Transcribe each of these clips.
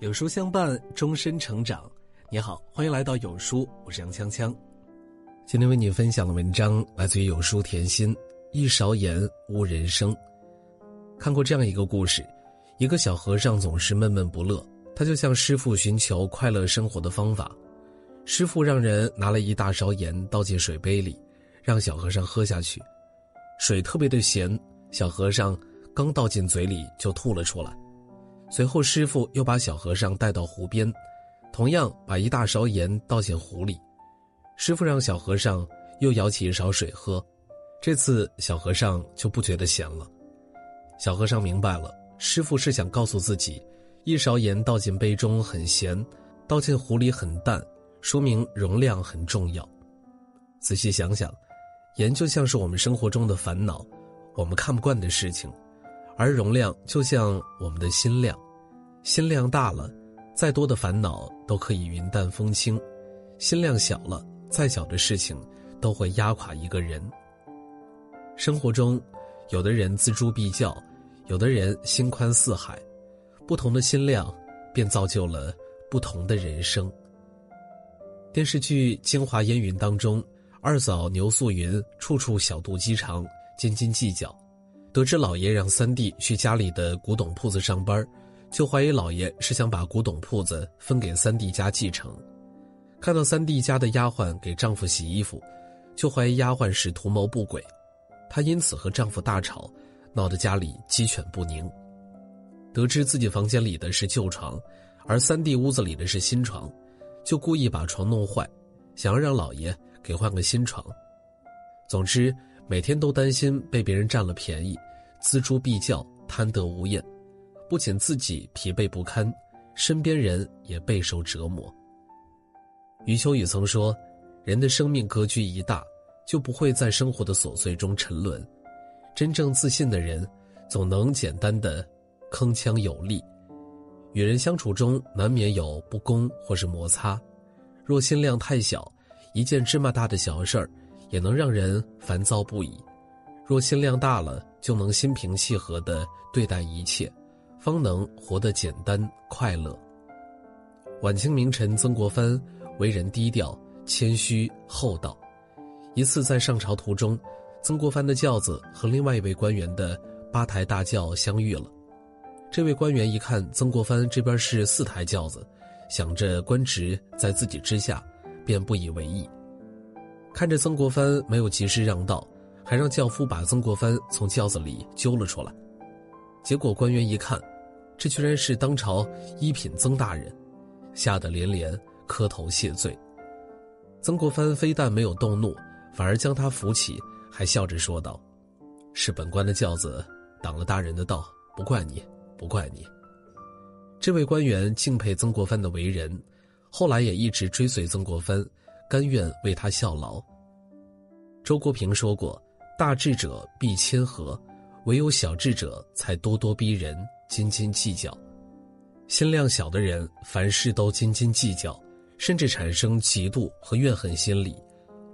有书相伴，终身成长。你好，欢迎来到有书，我是杨锵锵。今天为你分享的文章来自于有书甜心。一勺盐污人生。看过这样一个故事：一个小和尚总是闷闷不乐，他就向师傅寻求快乐生活的方法。师傅让人拿了一大勺盐倒进水杯里，让小和尚喝下去。水特别的咸，小和尚刚倒进嘴里就吐了出来。随后，师傅又把小和尚带到湖边，同样把一大勺盐倒进湖里。师傅让小和尚又舀起一勺水喝，这次小和尚就不觉得咸了。小和尚明白了，师傅是想告诉自己，一勺盐倒进杯中很咸，倒进湖里很淡，说明容量很重要。仔细想想，盐就像是我们生活中的烦恼，我们看不惯的事情。而容量就像我们的心量，心量大了，再多的烦恼都可以云淡风轻；心量小了，再小的事情都会压垮一个人。生活中，有的人锱铢必较，有的人心宽似海，不同的心量，便造就了不同的人生。电视剧《京华烟云》当中，二嫂牛素云处处小肚鸡肠，斤斤计较。得知老爷让三弟去家里的古董铺子上班，就怀疑老爷是想把古董铺子分给三弟家继承。看到三弟家的丫鬟给丈夫洗衣服，就怀疑丫鬟是图谋不轨。她因此和丈夫大吵，闹得家里鸡犬不宁。得知自己房间里的是旧床，而三弟屋子里的是新床，就故意把床弄坏，想要让老爷给换个新床。总之。每天都担心被别人占了便宜，锱铢必较，贪得无厌，不仅自己疲惫不堪，身边人也备受折磨。余秋雨曾说：“人的生命格局一大，就不会在生活的琐碎中沉沦。真正自信的人，总能简单的铿锵有力。与人相处中难免有不公或是摩擦，若心量太小，一件芝麻大的小事儿。”也能让人烦躁不已。若心量大了，就能心平气和地对待一切，方能活得简单快乐。晚清名臣曾国藩为人低调、谦虚、厚道。一次在上朝途中，曾国藩的轿子和另外一位官员的八抬大轿相遇了。这位官员一看曾国藩这边是四抬轿子，想着官职在自己之下，便不以为意。看着曾国藩没有及时让道，还让轿夫把曾国藩从轿子里揪了出来。结果官员一看，这居然是当朝一品曾大人，吓得连连磕头谢罪。曾国藩非但没有动怒，反而将他扶起，还笑着说道：“是本官的轿子挡了大人的道，不怪你，不怪你。”这位官员敬佩曾国藩的为人，后来也一直追随曾国藩。甘愿为他效劳。周国平说过：“大智者必谦和，唯有小智者才咄咄逼人、斤斤计较。心量小的人，凡事都斤斤计较，甚至产生嫉妒和怨恨心理，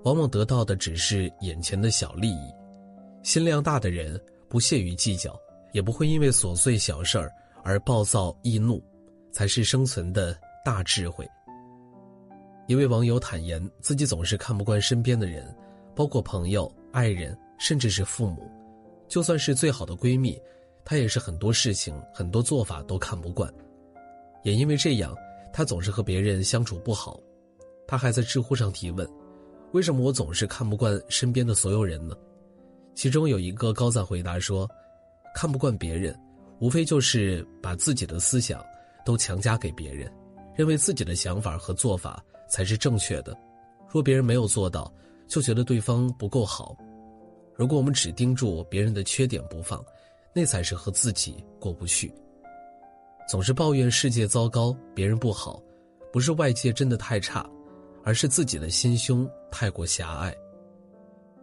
往往得到的只是眼前的小利益。心量大的人，不屑于计较，也不会因为琐碎小事儿而暴躁易怒，才是生存的大智慧。”一位网友坦言，自己总是看不惯身边的人，包括朋友、爱人，甚至是父母。就算是最好的闺蜜，她也是很多事情、很多做法都看不惯。也因为这样，她总是和别人相处不好。她还在知乎上提问：“为什么我总是看不惯身边的所有人呢？”其中有一个高赞回答说：“看不惯别人，无非就是把自己的思想都强加给别人，认为自己的想法和做法。”才是正确的。若别人没有做到，就觉得对方不够好。如果我们只盯住别人的缺点不放，那才是和自己过不去。总是抱怨世界糟糕，别人不好，不是外界真的太差，而是自己的心胸太过狭隘。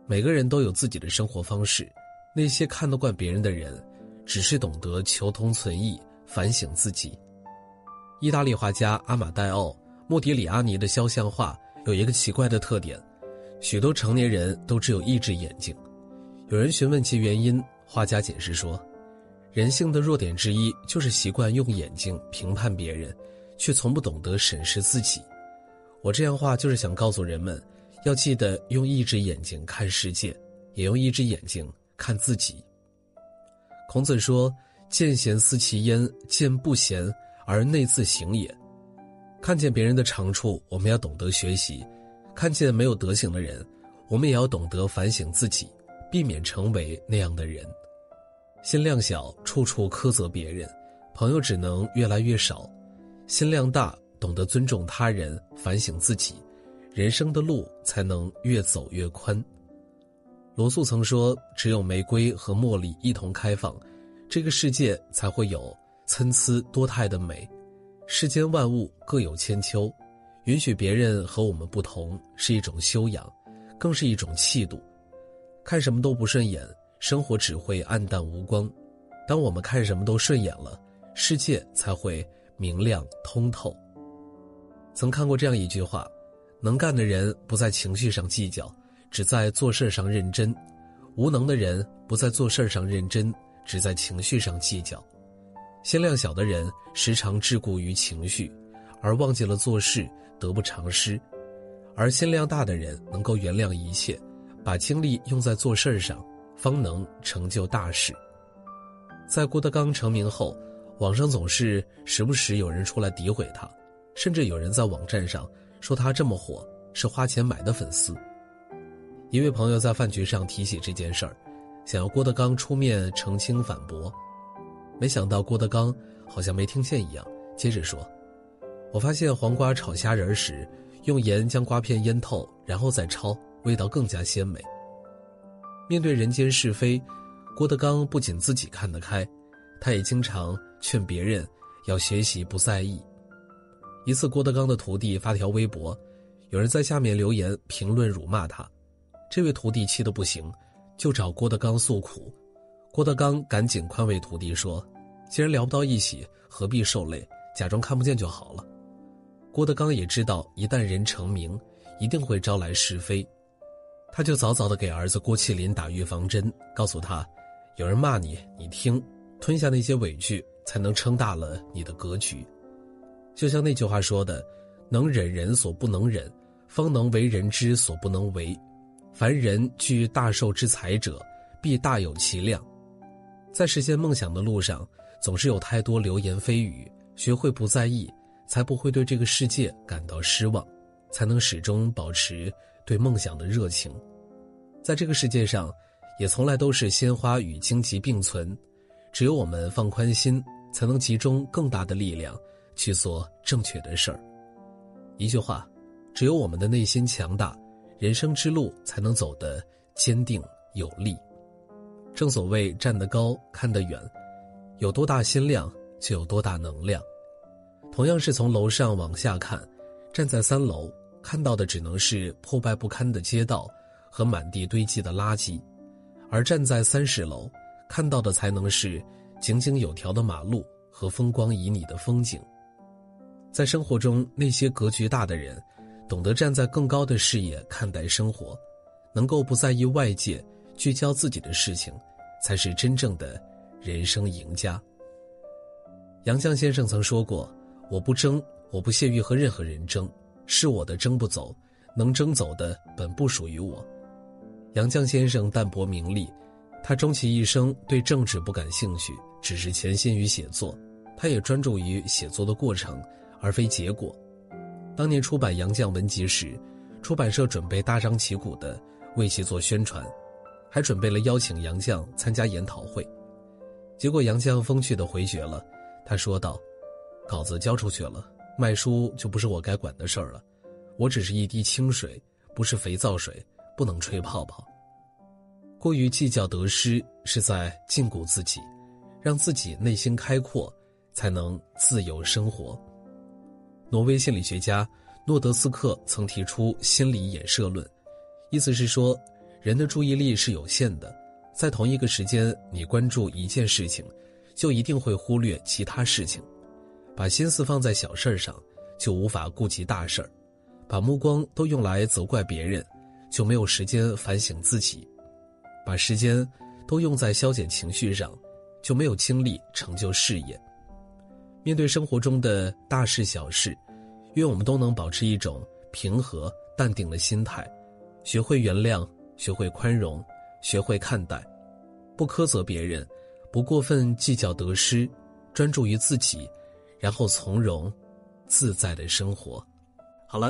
每个人都有自己的生活方式，那些看得惯别人的人，只是懂得求同存异，反省自己。意大利画家阿马戴奥。莫迪里阿尼的肖像画有一个奇怪的特点，许多成年人都只有一只眼睛。有人询问其原因，画家解释说：“人性的弱点之一就是习惯用眼睛评判别人，却从不懂得审视自己。我这样话就是想告诉人们，要记得用一只眼睛看世界，也用一只眼睛看自己。孔子说：“见贤思齐焉，见不贤而内自省也。”看见别人的长处，我们要懂得学习；看见没有德行的人，我们也要懂得反省自己，避免成为那样的人。心量小，处处苛责别人，朋友只能越来越少；心量大，懂得尊重他人，反省自己，人生的路才能越走越宽。罗素曾说：“只有玫瑰和茉莉一同开放，这个世界才会有参差多态的美。世间万物各有千秋，允许别人和我们不同是一种修养，更是一种气度。看什么都不顺眼。”生活只会暗淡无光，当我们看什么都顺眼了，世界才会明亮通透。曾看过这样一句话：能干的人不在情绪上计较，只在做事上认真；无能的人不在做事上认真，只在情绪上计较。心量小的人时常桎梏于情绪，而忘记了做事得不偿失；而心量大的人能够原谅一切，把精力用在做事儿上。方能成就大事。在郭德纲成名后，网上总是时不时有人出来诋毁他，甚至有人在网站上说他这么火是花钱买的粉丝。一位朋友在饭局上提起这件事儿，想要郭德纲出面澄清反驳，没想到郭德纲好像没听见一样，接着说：“我发现黄瓜炒虾仁时，用盐将瓜片腌透，然后再焯，味道更加鲜美。”面对人间是非，郭德纲不仅自己看得开，他也经常劝别人要学习不在意。一次，郭德纲的徒弟发条微博，有人在下面留言评论辱骂他，这位徒弟气得不行，就找郭德纲诉苦。郭德纲赶紧宽慰徒弟说：“既然聊不到一起，何必受累，假装看不见就好了。”郭德纲也知道，一旦人成名，一定会招来是非。他就早早的给儿子郭麒麟打预防针，告诉他：有人骂你，你听，吞下那些委屈，才能撑大了你的格局。就像那句话说的：“能忍人所不能忍，方能为人之所不能为。凡人具大寿之才者，必大有其量。”在实现梦想的路上，总是有太多流言蜚语，学会不在意，才不会对这个世界感到失望，才能始终保持。对梦想的热情，在这个世界上，也从来都是鲜花与荆棘并存。只有我们放宽心，才能集中更大的力量去做正确的事儿。一句话，只有我们的内心强大，人生之路才能走得坚定有力。正所谓站得高看得远，有多大心量就有多大能量。同样是从楼上往下看，站在三楼。看到的只能是破败不堪的街道和满地堆积的垃圾，而站在三十楼，看到的才能是井井有条的马路和风光旖旎的风景。在生活中，那些格局大的人，懂得站在更高的视野看待生活，能够不在意外界，聚焦自己的事情，才是真正的人生赢家。杨绛先生曾说过：“我不争，我不屑于和任何人争。”是我的争不走，能争走的本不属于我。杨绛先生淡泊名利，他终其一生对政治不感兴趣，只是潜心于写作。他也专注于写作的过程，而非结果。当年出版《杨绛文集》时，出版社准备大张旗鼓的为其做宣传，还准备了邀请杨绛参加研讨会。结果杨绛风趣的回绝了，他说道：“稿子交出去了。”卖书就不是我该管的事儿了，我只是一滴清水，不是肥皂水，不能吹泡泡。过于计较得失，是在禁锢自己，让自己内心开阔，才能自由生活。挪威心理学家诺德斯克曾提出心理衍射论，意思是说，人的注意力是有限的，在同一个时间，你关注一件事情，就一定会忽略其他事情。把心思放在小事儿上，就无法顾及大事儿；把目光都用来责怪别人，就没有时间反省自己；把时间都用在消减情绪上，就没有精力成就事业。面对生活中的大事小事，愿我们都能保持一种平和淡定的心态，学会原谅，学会宽容，学会看待，不苛责别人，不过分计较得失，专注于自己，然后从容自在的生活。